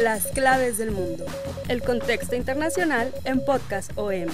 Las claves del mundo. El contexto internacional en Podcast OM.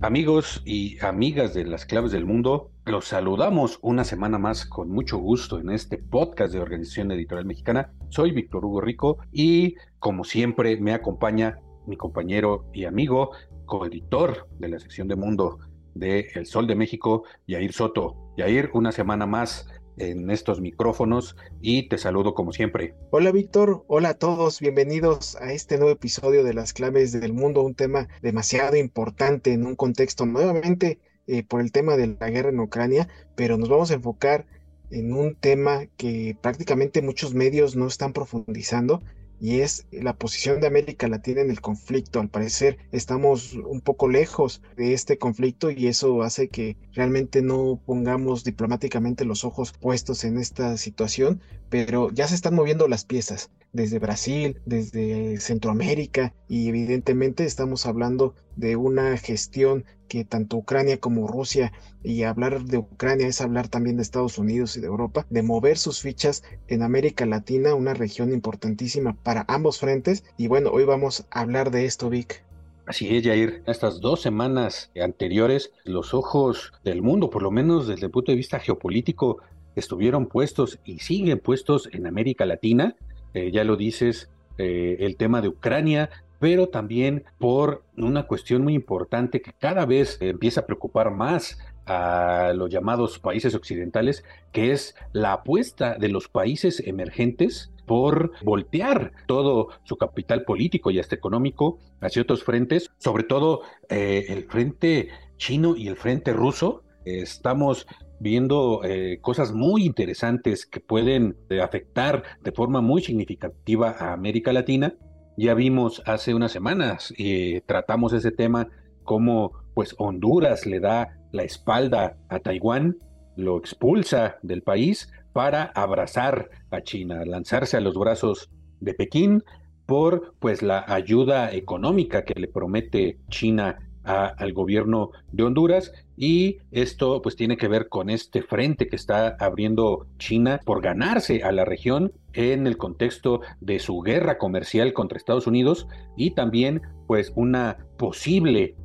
Amigos y amigas de las claves del mundo, los saludamos una semana más con mucho gusto en este podcast de Organización Editorial Mexicana. Soy Víctor Hugo Rico y como siempre me acompaña mi compañero y amigo, coeditor de la sección de Mundo de El Sol de México, Yair Soto. Yair, una semana más en estos micrófonos y te saludo como siempre. Hola Víctor, hola a todos, bienvenidos a este nuevo episodio de las claves del mundo, un tema demasiado importante en un contexto nuevamente eh, por el tema de la guerra en Ucrania, pero nos vamos a enfocar en un tema que prácticamente muchos medios no están profundizando y es la posición de América Latina en el conflicto. Al parecer estamos un poco lejos de este conflicto y eso hace que realmente no pongamos diplomáticamente los ojos puestos en esta situación, pero ya se están moviendo las piezas desde Brasil, desde Centroamérica y evidentemente estamos hablando de una gestión que tanto Ucrania como Rusia, y hablar de Ucrania es hablar también de Estados Unidos y de Europa, de mover sus fichas en América Latina, una región importantísima para ambos frentes. Y bueno, hoy vamos a hablar de esto, Vic. Así es, Jair. Estas dos semanas anteriores, los ojos del mundo, por lo menos desde el punto de vista geopolítico, estuvieron puestos y siguen puestos en América Latina. Eh, ya lo dices, eh, el tema de Ucrania, pero también por una cuestión muy importante que cada vez empieza a preocupar más a los llamados países occidentales, que es la apuesta de los países emergentes por voltear todo su capital político y hasta económico hacia otros frentes, sobre todo eh, el frente chino y el frente ruso. Estamos viendo eh, cosas muy interesantes que pueden eh, afectar de forma muy significativa a América Latina. Ya vimos hace unas semanas, y tratamos ese tema, cómo pues Honduras le da la espalda a Taiwán, lo expulsa del país para abrazar a China, lanzarse a los brazos de Pekín por pues la ayuda económica que le promete China al gobierno de Honduras y esto pues tiene que ver con este frente que está abriendo China por ganarse a la región en el contexto de su guerra comercial contra Estados Unidos y también pues una posible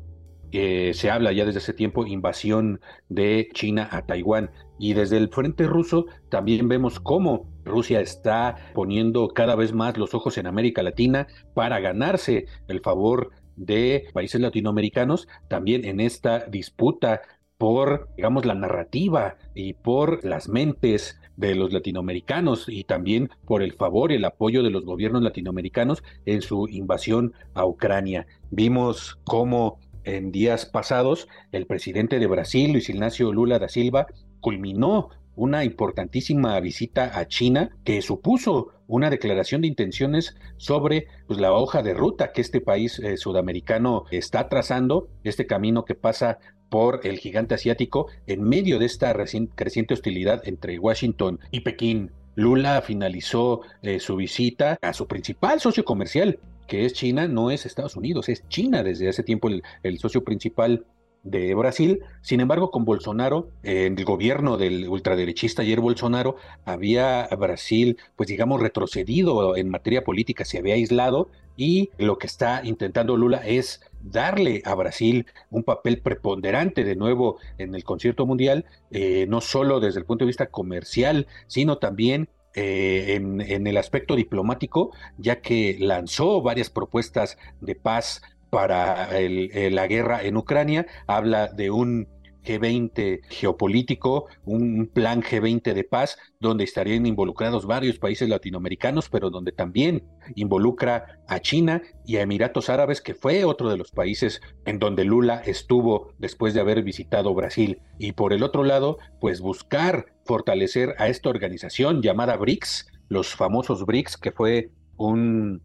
eh, se habla ya desde ese tiempo invasión de China a Taiwán. Y desde el frente ruso también vemos cómo Rusia está poniendo cada vez más los ojos en América Latina para ganarse el favor de países latinoamericanos también en esta disputa por, digamos, la narrativa y por las mentes de los latinoamericanos y también por el favor y el apoyo de los gobiernos latinoamericanos en su invasión a Ucrania. Vimos cómo en días pasados el presidente de Brasil, Luis Ignacio Lula da Silva, culminó una importantísima visita a China que supuso una declaración de intenciones sobre pues, la hoja de ruta que este país eh, sudamericano está trazando, este camino que pasa por el gigante asiático en medio de esta creciente hostilidad entre Washington y Pekín. Lula finalizó eh, su visita a su principal socio comercial, que es China, no es Estados Unidos, es China desde hace tiempo el socio principal de Brasil. Sin embargo, con Bolsonaro, en el gobierno del ultraderechista Jair Bolsonaro, había Brasil, pues digamos, retrocedido en materia política, se había aislado y lo que está intentando Lula es darle a Brasil un papel preponderante de nuevo en el concierto mundial, eh, no solo desde el punto de vista comercial, sino también eh, en, el aspecto diplomático, ya que lanzó varias propuestas de paz para la guerra en Ucrania, habla de un G20 geopolítico, un plan G20 de paz, donde estarían involucrados varios países latinoamericanos, pero donde también involucra a China y a Emiratos Árabes, que fue otro de los países en donde Lula estuvo después de haber visitado Brasil. Y por el otro lado, pues buscar fortalecer a esta organización llamada BRICS, los famosos BRICS, que fue un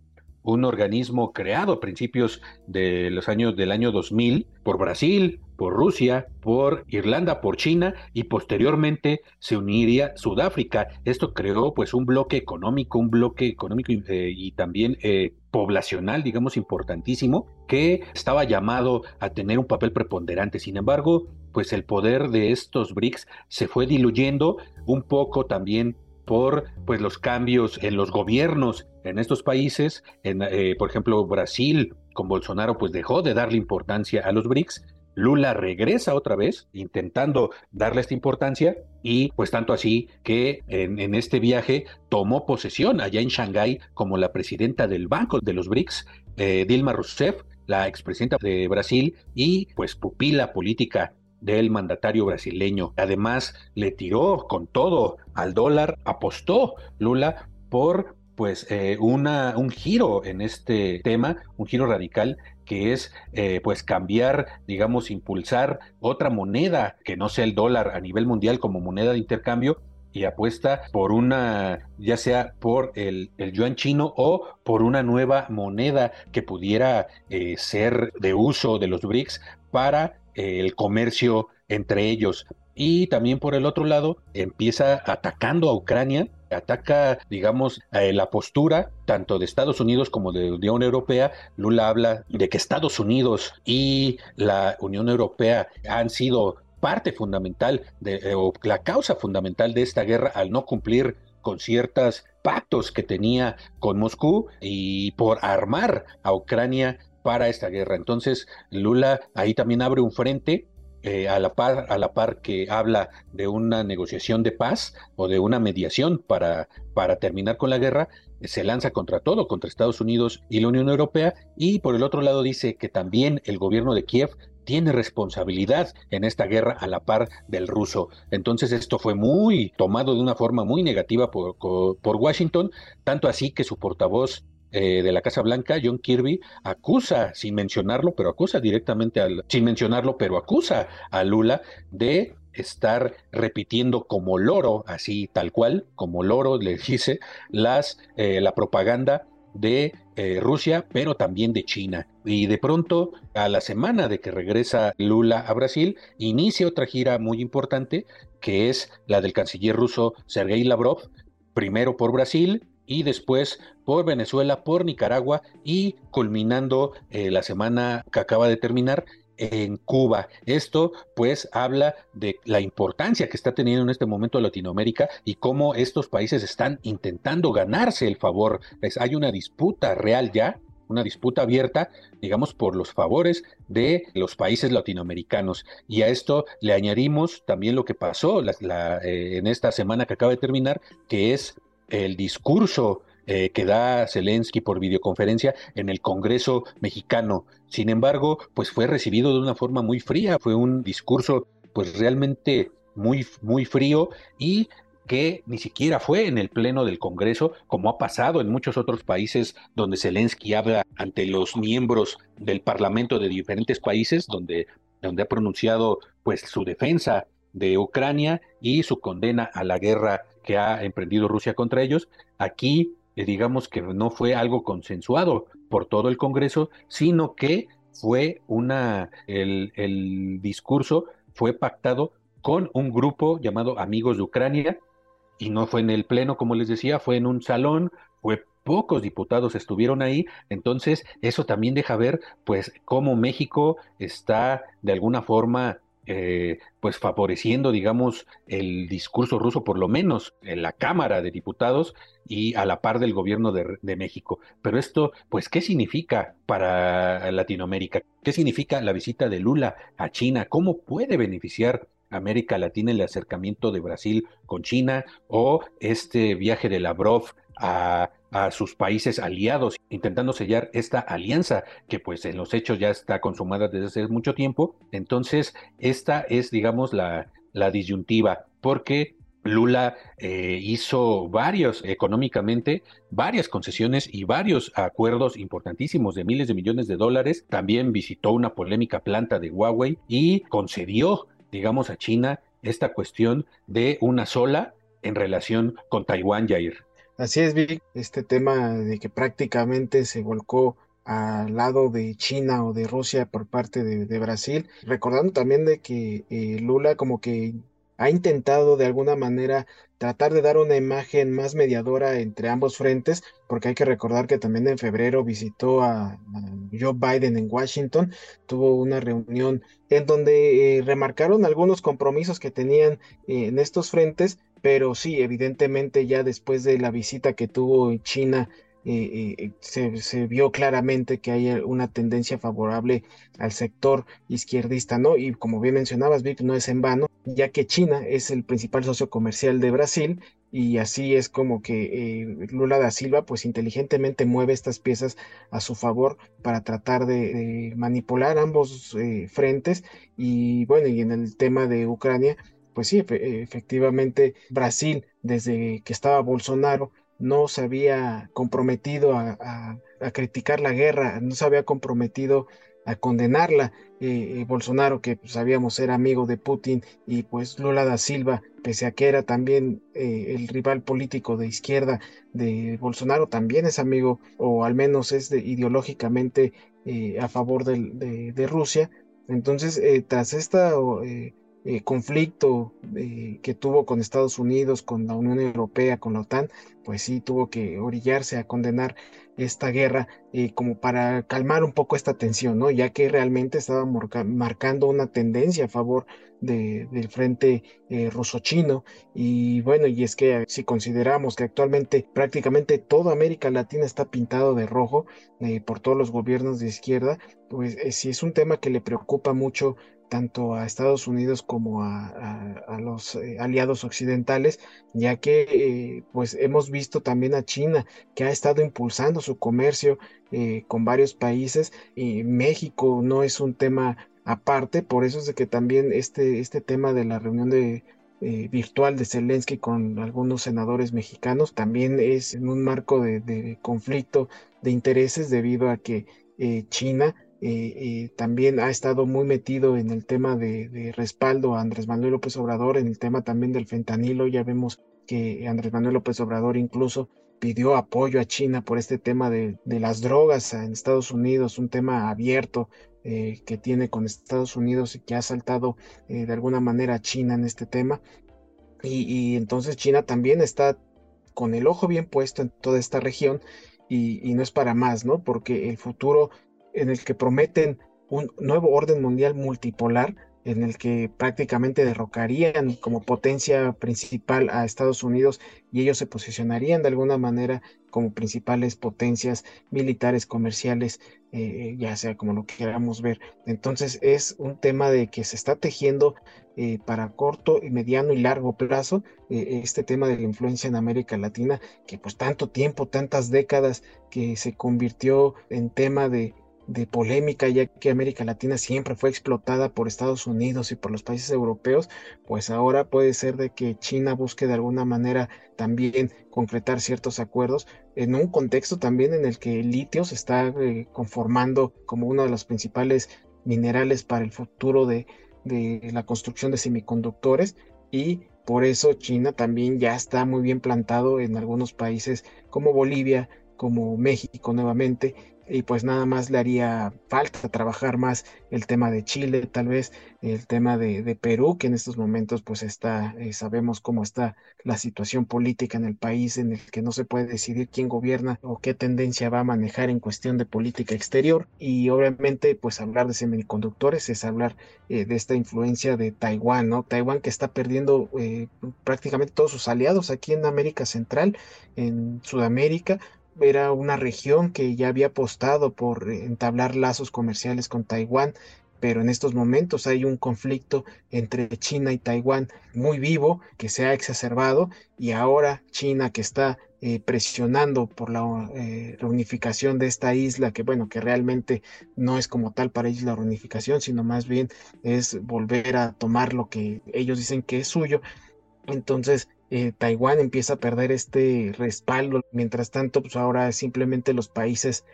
un organismo creado a principios de los años del año 2000 por Brasil, por Rusia, por Irlanda, por China y posteriormente se uniría Sudáfrica. Esto creó pues un bloque económico, un bloque económico eh, y también eh, poblacional, digamos, importantísimo, que estaba llamado a tener un papel preponderante. Sin embargo, pues el poder de estos BRICS se fue diluyendo un poco también por pues los cambios en los gobiernos en estos países, eh, por ejemplo Brasil con Bolsonaro pues dejó de darle importancia a los BRICS, Lula regresa otra vez intentando darle esta importancia y pues tanto así que en, este viaje tomó posesión allá en Shanghái como la presidenta del Banco de los BRICS, eh, Dilma Rousseff, la expresidenta de Brasil y pues pupila política del mandatario brasileño. Además, le tiró con todo al dólar, apostó Lula por pues eh, una, un giro en este tema, un giro radical que es eh, pues cambiar, digamos, impulsar otra moneda que no sea el dólar a nivel mundial como moneda de intercambio y apuesta por una, ya sea por el, el yuan chino o por una nueva moneda que pudiera eh, ser de uso de los BRICS para el comercio entre ellos. Y también por el otro lado empieza atacando a Ucrania, ataca, digamos, la postura tanto de Estados Unidos como de Unión Europea. Lula habla de que Estados Unidos y la Unión Europea han sido parte fundamental de, eh, o la causa fundamental de esta guerra al no cumplir con ciertos pactos que tenía con Moscú y por armar a Ucrania para esta guerra. Entonces, Lula ahí también abre un frente eh, a, la par, a la par que habla de una negociación de paz o de una mediación para, para terminar con la guerra, se lanza contra todo, contra Estados Unidos y la Unión Europea, y por el otro lado dice que también el gobierno de Kiev tiene responsabilidad en esta guerra a la par del ruso. Entonces esto fue muy tomado de una forma muy negativa por, por Washington, tanto así que su portavoz eh, de la Casa Blanca, John Kirby, acusa, sin mencionarlo, pero acusa directamente sin mencionarlo, pero acusa a Lula de estar repitiendo como loro, así tal cual, como loro le dice, las, eh, la propaganda de eh, Rusia, pero también de China. Y de pronto, a la semana de que regresa Lula a Brasil, inicia otra gira muy importante, que es la del canciller ruso Sergei Lavrov, primero por Brasil y después por Venezuela, por Nicaragua y culminando eh, la semana que acaba de terminar en Cuba. Esto pues habla de la importancia que está teniendo en este momento Latinoamérica y cómo estos países están intentando ganarse el favor. hay una disputa real ya una disputa abierta, digamos, por los favores de los países latinoamericanos. Y a esto le añadimos también lo que pasó eh, en esta semana que acaba de terminar, que es el discurso eh, que da Zelensky por videoconferencia en el Congreso mexicano. Sin embargo, pues fue recibido de una forma muy fría, fue un discurso pues realmente muy, muy frío y que ni siquiera fue en el pleno del Congreso, como ha pasado en muchos otros países donde Zelensky habla ante los miembros del Parlamento de diferentes países, donde, donde ha pronunciado pues su defensa de Ucrania y su condena a la guerra que ha emprendido Rusia contra ellos. Aquí, eh, digamos que no fue algo consensuado por todo el Congreso, sino que fue una, el, el discurso fue pactado con un grupo llamado Amigos de Ucrania, y no fue en el Pleno, como les decía, fue en un salón, fue pocos diputados estuvieron ahí, entonces eso también deja ver pues cómo México está de alguna forma eh, pues favoreciendo, digamos, el discurso ruso, por lo menos en la Cámara de Diputados y a la par del gobierno de, de, México. Pero esto, pues, ¿qué significa para Latinoamérica? ¿Qué significa la visita de Lula a China? ¿Cómo puede beneficiar América Latina el acercamiento de Brasil con China o este viaje de Lavrov a, sus países aliados, intentando sellar esta alianza que pues en los hechos ya está consumada desde hace mucho tiempo. Entonces, esta es, digamos, la, la disyuntiva, porque Lula eh, hizo varios, económicamente, varias concesiones y varios acuerdos importantísimos de miles de millones de dólares. También visitó una polémica planta de Huawei y concedió, digamos, a China esta cuestión de una sola en relación con Taiwán, Jair. Así es, Vic, este tema de que prácticamente se volcó al lado de China o de Rusia por parte de, Brasil, recordando también de que eh, Lula como que ha intentado de alguna manera tratar de dar una imagen más mediadora entre ambos frentes, porque hay que recordar que también en febrero visitó a, Joe Biden en Washington, tuvo una reunión en donde eh, remarcaron algunos compromisos que tenían eh, en estos frentes, pero sí, evidentemente ya después de la visita que tuvo en China se, vio claramente que hay una tendencia favorable al sector izquierdista, ¿no? Y como bien mencionabas, Vic, no es en vano, ya que China es el principal socio comercial de Brasil y así es como que eh, Lula da Silva pues inteligentemente mueve estas piezas a su favor para tratar de, manipular ambos eh, frentes y bueno, y en el tema de Ucrania, pues sí, efectivamente Brasil desde que estaba Bolsonaro no se había comprometido a, criticar la guerra, no se había comprometido a condenarla. Eh, eh, Bolsonaro, que pues, sabíamos era amigo de Putin, y pues Lula da Silva, pese a que era también eh, el rival político de izquierda de Bolsonaro, también es amigo, o al menos es ideológicamente a favor de, Rusia. Entonces, tras esta eh, conflicto eh, que tuvo con Estados Unidos, con la Unión Europea, con la OTAN, pues sí tuvo que orillarse a condenar esta guerra eh, como para calmar un poco esta tensión, ¿no? Ya que realmente estaba marcando una tendencia a favor del frente ruso-chino. Y bueno, y es que si consideramos que actualmente prácticamente toda América Latina está pintado de rojo por todos los gobiernos de izquierda, pues sí es un tema que le preocupa mucho tanto a Estados Unidos como a, los eh, aliados occidentales, ya que eh, pues hemos visto también a China que ha estado impulsando su comercio eh, con varios países y México no es un tema aparte, por eso es de que también este, este tema de la reunión de, virtual de Zelensky con algunos senadores mexicanos también es en un marco de, conflicto de intereses debido a que China eh, también ha estado muy metido en el tema de, respaldo a Andrés Manuel López Obrador, en el tema también del fentanilo. Ya vemos que Andrés Manuel López Obrador incluso pidió apoyo a China por este tema de, las drogas en Estados Unidos, un tema abierto eh, que tiene con Estados Unidos y que ha saltado eh, de alguna manera a China en este tema. Y, entonces China también está con el ojo bien puesto en toda esta región y no es para más, ¿no? Porque el futuro en el que prometen un nuevo orden mundial multipolar en el que prácticamente derrocarían como potencia principal a Estados Unidos y ellos se posicionarían de alguna manera como principales potencias militares, comerciales, eh, ya sea como lo queramos ver. Entonces es un tema de que se está tejiendo eh, para corto mediano y largo plazo eh, este tema de la influencia en América Latina, que pues tanto tiempo, tantas décadas que se convirtió en tema de de polémica, ya que América Latina siempre fue explotada por Estados Unidos y por los países europeos, pues ahora puede ser de que China busque de alguna manera también concretar ciertos acuerdos en un contexto también en el que el litio se está eh, conformando como uno de los principales minerales para el futuro de, de la construcción de semiconductores y por eso China también ya está muy bien plantado en algunos países como Bolivia, como México nuevamente, y pues nada más le haría falta trabajar más el tema de Chile, tal vez el tema de, Perú, que en estos momentos pues está, eh, sabemos cómo está la situación política en el país, en el que no se puede decidir quién gobierna o qué tendencia va a manejar en cuestión de política exterior. Y obviamente pues hablar de semiconductores es hablar eh, de esta influencia de Taiwán, ¿no? Taiwán que está perdiendo eh, prácticamente todos sus aliados aquí en América Central, en Sudamérica, era una región que ya había apostado por entablar lazos comerciales con Taiwán pero en estos momentos hay un conflicto entre China y Taiwán muy vivo que se ha exacerbado y ahora China que está eh, presionando por la eh, reunificación de esta isla, que bueno, que realmente no es como tal para ellos la reunificación, sino más bien es volver a tomar lo que ellos dicen que es suyo. Entonces, eh, Taiwán empieza a perder este respaldo. Mientras tanto, pues ahora simplemente los países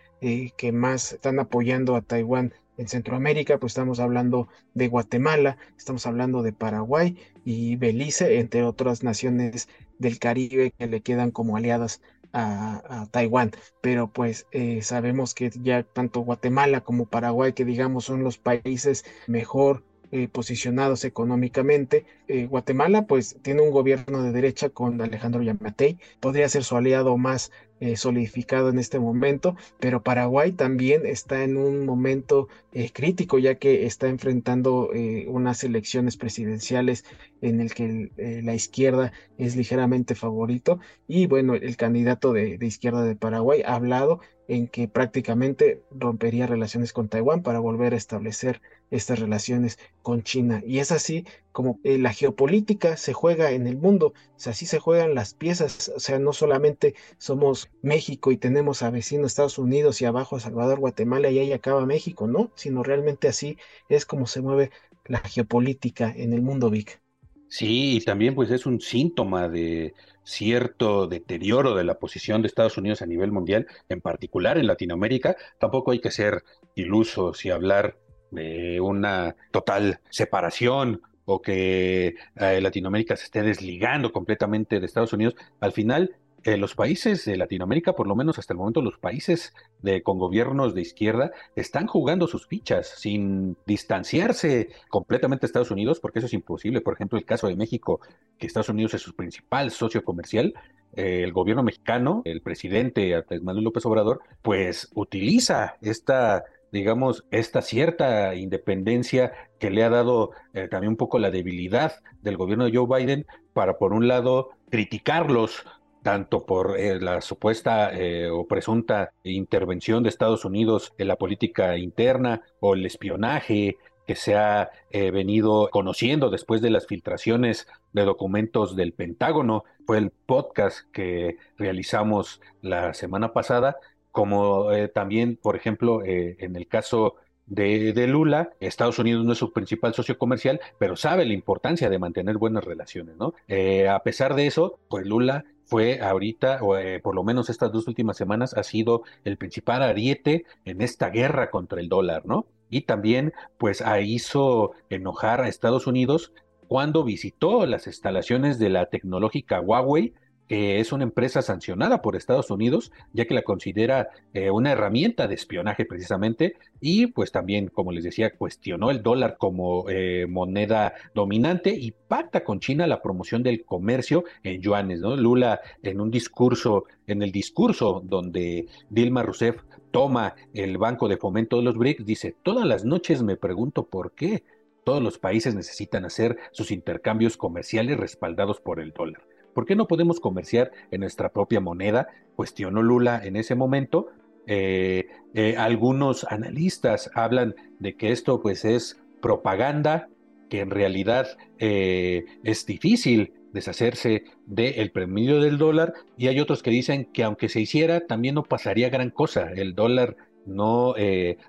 que más están apoyando a Taiwán en Centroamérica, pues estamos hablando de Guatemala, estamos hablando de Paraguay y Belice, entre otras naciones del Caribe que le quedan como aliadas a, Taiwán. Pero pues eh, sabemos que ya tanto Guatemala como Paraguay, que digamos son los países mejor eh, posicionados económicamente. Eh, Guatemala pues tiene un gobierno de derecha con Alejandro Yamatei, podría ser su aliado más eh, solidificado en este momento, pero Paraguay también está en un momento crítico ya que está enfrentando unas elecciones presidenciales en el que la izquierda es ligeramente favorito y bueno, el candidato de izquierda de Paraguay ha hablado en que prácticamente rompería relaciones con Taiwán para volver a establecer estas relaciones con China. Y es así como eh, la geopolítica se juega en el mundo, así se juegan las piezas, o sea, no solamente somos México y tenemos a vecinos Estados Unidos y abajo Salvador, Guatemala y ahí acaba México, ¿no? Sino realmente así es como se mueve la geopolítica en el mundo, Vic. Sí, y también pues es un síntoma de cierto deterioro de la posición de Estados Unidos a nivel mundial, en particular en Latinoamérica. Tampoco hay que ser ilusos y hablar de una total separación o que eh, Latinoamérica se esté desligando completamente de Estados Unidos. Al final, eh, los países de Latinoamérica, por lo menos hasta el momento, los países de, con gobiernos de izquierda, están jugando sus fichas sin distanciarse completamente de Estados Unidos, porque eso es imposible. Por ejemplo, el caso de México, que Estados Unidos es su principal socio comercial, eh, el gobierno mexicano, el presidente Manuel López Obrador, pues utiliza esta digamos, esta cierta independencia que le ha dado eh, también un poco la debilidad del gobierno de Joe Biden para, por un lado, criticarlos tanto por eh, la supuesta eh, o presunta intervención de Estados Unidos en la política interna o el espionaje que se ha venido conociendo después de las filtraciones de documentos del Pentágono. Fue el podcast que realizamos la semana pasada como eh, también, por ejemplo, eh, en el caso de, Lula, Estados Unidos no es su principal socio comercial, pero sabe la importancia de mantener buenas relaciones, ¿no? Eh, a pesar de eso, pues Lula fue ahorita, o por lo menos estas dos últimas semanas, ha sido el principal ariete en esta guerra contra el dólar, ¿no? Y también, pues, hizo enojar a Estados Unidos cuando visitó las instalaciones de la tecnológica Huawei que es una empresa sancionada por Estados Unidos, ya que la considera eh, una herramienta de espionaje precisamente, y pues también, como les decía, cuestionó el dólar como eh, moneda dominante y pacta con China la promoción del comercio en yuanes. Lula en un discurso, en el discurso donde Dilma Rousseff toma el Banco de Fomento de los BRICS, dice, todas las noches me pregunto por qué todos los países necesitan hacer sus intercambios comerciales respaldados por el dólar. ¿Por qué no podemos comerciar en nuestra propia moneda? Cuestionó Lula en ese momento. Eh, eh, algunos analistas hablan de que esto pues es propaganda, que en realidad eh, es difícil deshacerse del premio del dólar y hay otros que dicen que aunque se hiciera también no pasaría gran cosa, el dólar no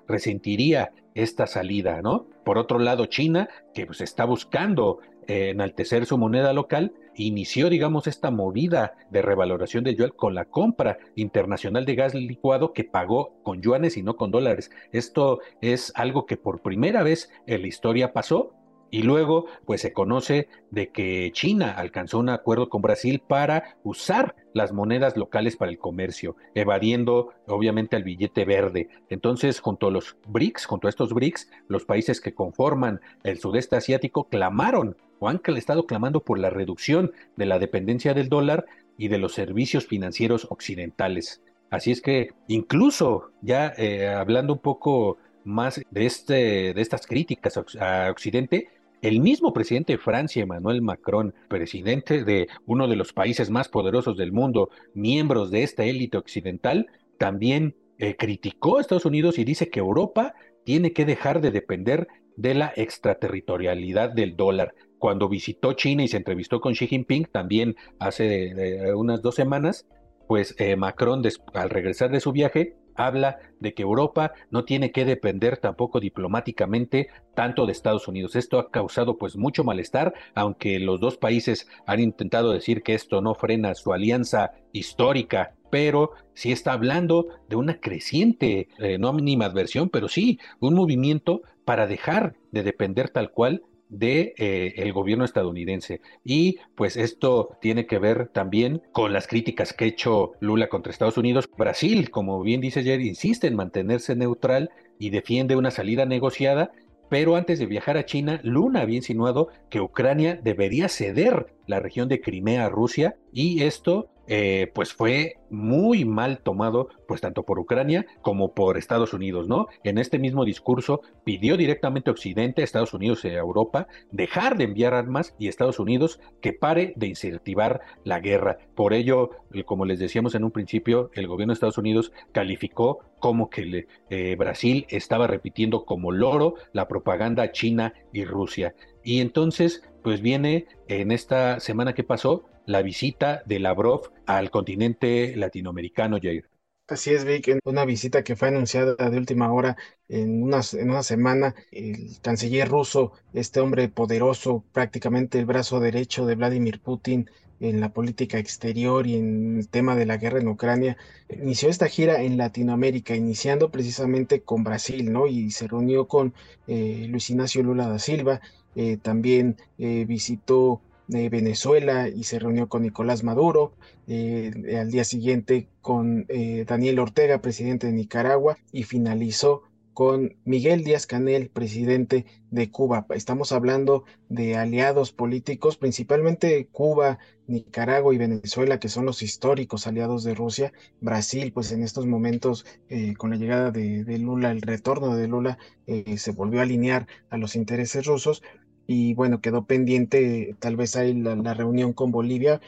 resentiría esta salida, ¿no? Por otro lado, China, que pues está buscando enaltecer su moneda local, inició, digamos, esta movida de revaloración de yuan con la compra internacional de gas licuado que pagó con yuanes y no con dólares. Esto es algo que por primera vez en la historia pasó y luego, pues se conoce de que China alcanzó un acuerdo con Brasil para usar las monedas locales para el comercio, evadiendo obviamente el billete verde. Entonces, junto a los BRICS, junto a estos BRICS, los países que conforman el sudeste asiático clamaron o han estado clamando por la reducción de la dependencia del dólar y de los servicios financieros occidentales. Así es que incluso ya eh, hablando un poco más de, este, de estas críticas a Occidente, el mismo presidente de Francia, Emmanuel Macron, presidente de uno de los países más poderosos del mundo, miembros de esta élite occidental, también eh, criticó a Estados Unidos y dice que Europa tiene que dejar de depender de la extraterritorialidad del dólar. Cuando visitó China y se entrevistó con Xi Jinping, también hace unas dos semanas, pues eh, Macron, al regresar de su viaje, habla de que Europa no tiene que depender tampoco diplomáticamente tanto de Estados Unidos. Esto ha causado pues mucho malestar, aunque los dos países han intentado decir que esto no frena su alianza histórica, pero sí está hablando de una creciente, eh, no mínima adversión, pero sí un movimiento para dejar de depender tal cual de eh, el gobierno estadounidense y pues esto tiene que ver también con las críticas que ha hecho Lula contra Estados Unidos. Brasil, como bien dice ayer, insiste en mantenerse neutral y defiende una salida negociada, pero antes de viajar a China, Lula había insinuado que Ucrania debería ceder la región de Crimea a Rusia y esto eh, pues fue muy mal tomado, pues tanto por Ucrania como por Estados Unidos, ¿no? En este mismo discurso pidió directamente a Occidente, Estados Unidos y Europa dejar de enviar armas y Estados Unidos que pare de incentivar la guerra. Por ello, como les decíamos en un principio, el gobierno de Estados Unidos calificó como que eh, Brasil estaba repitiendo como loro la propaganda china y Rusia. Y entonces, pues viene en esta semana que pasó la visita de Lavrov al continente latinoamericano, Jair. Así es, Vic, una visita que fue anunciada de última hora en una, en una semana. El canciller ruso, este hombre poderoso, prácticamente el brazo derecho de Vladimir Putin en la política exterior y en el tema de la guerra en Ucrania, inició esta gira en Latinoamérica, iniciando precisamente con Brasil, ¿no? Y se reunió con eh, Luis Ignacio Lula da Silva, eh, también eh, visitó de Venezuela y se reunió con Nicolás Maduro, eh, al día siguiente con eh, Daniel Ortega, presidente de Nicaragua, y finalizó con Miguel Díaz Canel, presidente de Cuba. Estamos hablando de aliados políticos, principalmente Cuba, Nicaragua y Venezuela, que son los históricos aliados de Rusia. Brasil, pues en estos momentos, eh, con la llegada de, Lula, el retorno de Lula, se volvió a alinear a los intereses rusos y bueno, quedó pendiente tal vez ahí la, reunión con Bolivia,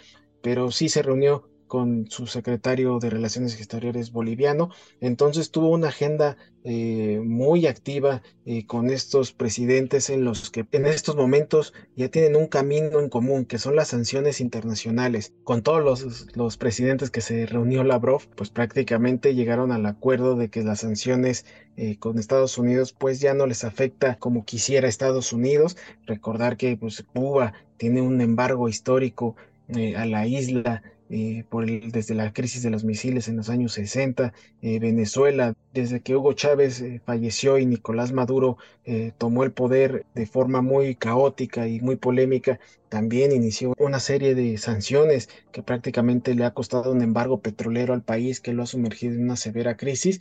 pero sí se reunió con su secretario de Relaciones Exteriores boliviano. Entonces tuvo una agenda eh, muy activa eh, con estos presidentes en los que en estos momentos ya tienen un camino en común, que son las sanciones internacionales. Con todos los, los presidentes que se reunió Lavrov, pues prácticamente llegaron al acuerdo de que las sanciones eh, con Estados Unidos pues ya no les afecta como quisiera Estados Unidos. Recordar que pues Cuba tiene un embargo histórico a la isla eh, por desde la crisis de los misiles en los años 60, eh, Venezuela, desde que Hugo Chávez eh, falleció y Nicolás Maduro tomó el poder de forma muy caótica y muy polémica, también inició una serie de sanciones que prácticamente le ha costado un embargo petrolero al país que lo ha sumergido en una severa crisis.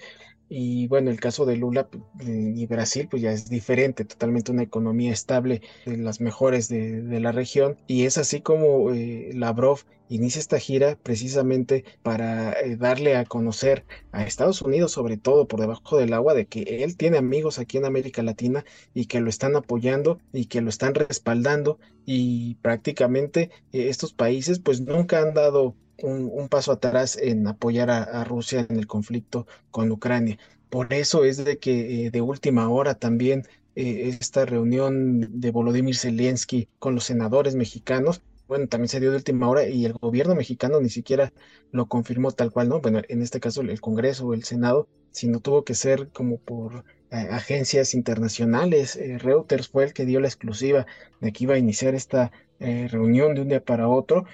Y bueno, el caso de Lula y Brasil, pues ya es diferente, totalmente una economía estable, de las mejores de, la región. Y es así como eh, Lavrov inicia esta gira precisamente para eh, darle a conocer a Estados Unidos, sobre todo por debajo del agua, de que él tiene amigos aquí en América Latina y que lo están apoyando y que lo están respaldando. Y prácticamente eh, estos países pues nunca han dado un, paso atrás en apoyar a, Rusia en el conflicto con Ucrania. Por eso es de que eh, de última hora también eh, esta reunión de Volodymyr Zelensky con los senadores mexicanos, bueno, también se dio de última hora y el gobierno mexicano ni siquiera lo confirmó tal cual, ¿no? Bueno, en este caso el Congreso o el Senado, sino tuvo que ser como por eh, agencias internacionales. Reuters fue el que dio la exclusiva de que iba a iniciar esta reunión de un día para otro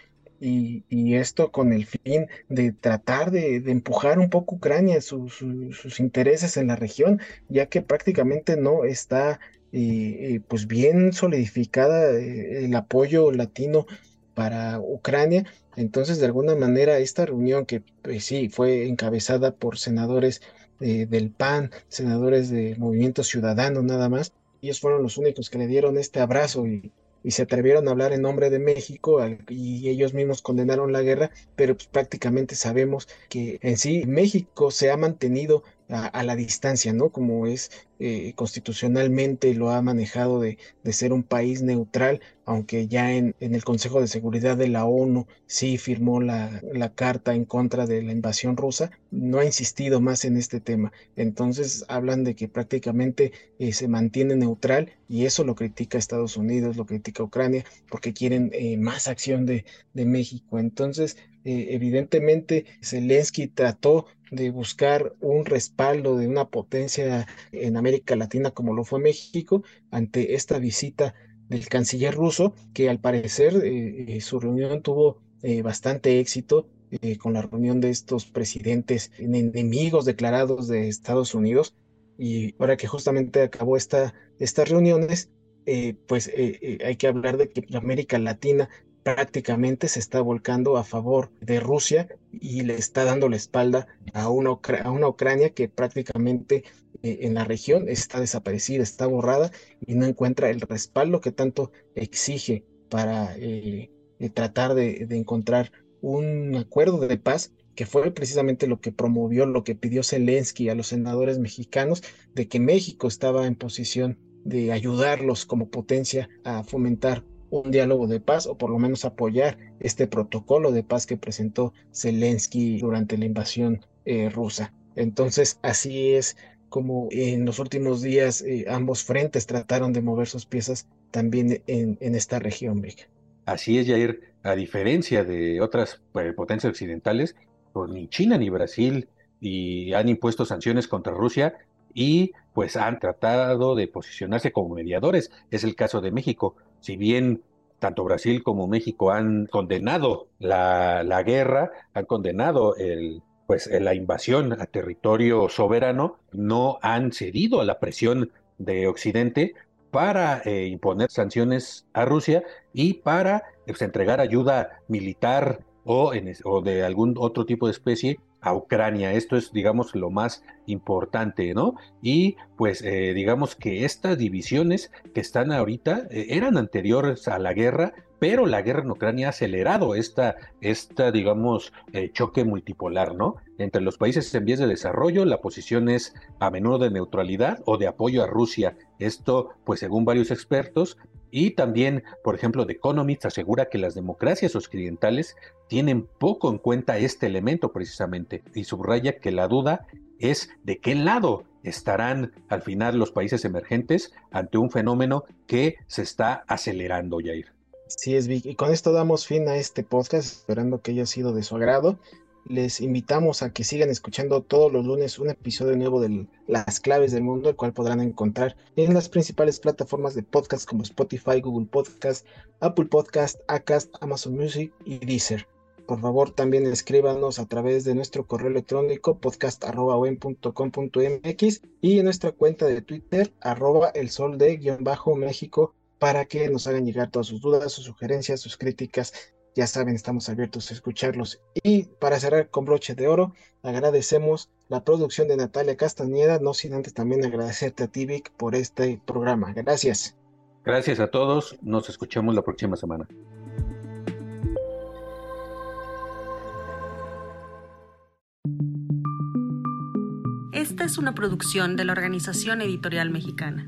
y, esto con el fin de tratar de, empujar un poco Ucrania, sus intereses en la región, ya que prácticamente no está eh, eh, pues bien solidificada eh, el apoyo latino para Ucrania. Entonces, de alguna manera, esta reunión que pues, sí fue encabezada por senadores del PAN, senadores de Movimiento Ciudadano nada más, ellos fueron los únicos que le dieron este abrazo y, y se atrevieron a hablar en nombre de México y ellos mismos condenaron la guerra, pero pues prácticamente sabemos que en sí México se ha mantenido a, la distancia, ¿no? Como es eh, constitucionalmente lo ha manejado de, ser un país neutral, aunque ya en, el Consejo de Seguridad de la ONU sí firmó la, carta en contra de la invasión rusa, no ha insistido más en este tema. Entonces hablan de que prácticamente eh, se mantiene neutral y eso lo critica Estados Unidos, lo critica Ucrania, porque quieren eh, más acción de, de México. Entonces, evidentemente, Zelensky trató de buscar un respaldo de una potencia en América Latina como lo fue México ante esta visita del canciller ruso, que al parecer eh, eh, su reunión tuvo eh, bastante éxito con la reunión de estos presidentes enemigos declarados de Estados Unidos. Y ahora que justamente acabó esta, estas reuniones, pues hay que hablar de que América Latina prácticamente se está volcando a favor de Rusia y le está dando la espalda a una, a una Ucrania que prácticamente eh, en la región está desaparecida, está borrada y no encuentra el respaldo que tanto exige para eh, eh, tratar de, de encontrar un acuerdo de paz que fue precisamente lo que promovió, lo que pidió Zelensky a los senadores mexicanos, de que México estaba en posición de ayudarlos como potencia a fomentar un diálogo de paz o por lo menos apoyar este protocolo de paz que presentó Zelensky durante la invasión eh, rusa. Entonces, así es como en los últimos días eh, ambos frentes trataron de mover sus piezas también en, esta región, Así es, Jair. A diferencia de otras eh, potencias occidentales, pues ni China ni Brasil y han impuesto sanciones contra Rusia y pues han tratado de posicionarse como mediadores. Es el caso de México. Si bien tanto Brasil como México han condenado la, la guerra, han condenado el, pues, la invasión a territorio soberano, no han cedido a la presión de Occidente para eh, imponer sanciones a Rusia y para pues, entregar ayuda militar o, en, o de algún otro tipo de especie a Ucrania. Esto es, digamos, lo más importante, ¿no? Y pues eh, digamos que estas divisiones que están ahorita eh, eran anteriores a la guerra, pero la guerra en Ucrania ha acelerado esta, esta digamos, eh, choque multipolar, ¿no? Entre los países en vías de desarrollo, la posición es a menudo de neutralidad o de apoyo a Rusia. Esto, pues según varios expertos, y también, por ejemplo, The Economist asegura que las democracias occidentales tienen poco en cuenta este elemento precisamente y subraya que la duda es de qué lado estarán al final los países emergentes ante un fenómeno que se está acelerando, Jair. Sí, es Vic. Y con esto damos fin a este podcast, esperando que haya sido de su agrado les invitamos a que sigan escuchando todos los lunes un episodio nuevo de Las Claves del Mundo, el cual podrán encontrar en las principales plataformas de podcast como Spotify, Google Podcast, Apple Podcast, Acast, Amazon Music y Deezer. Por favor, también escríbanos a través de nuestro correo electrónico podcast.com.mx y en nuestra cuenta de Twitter, arroba el sol de guion bajo México, para que nos hagan llegar todas sus dudas, sus sugerencias, sus críticas ya saben, estamos abiertos a escucharlos. Y para cerrar con broche de oro, agradecemos la producción de Natalia Castañeda, no sin antes también agradecerte a ti, Vic, por este programa. Gracias. Gracias a todos, nos escuchamos la próxima semana. Esta es una producción de la Organización Editorial Mexicana.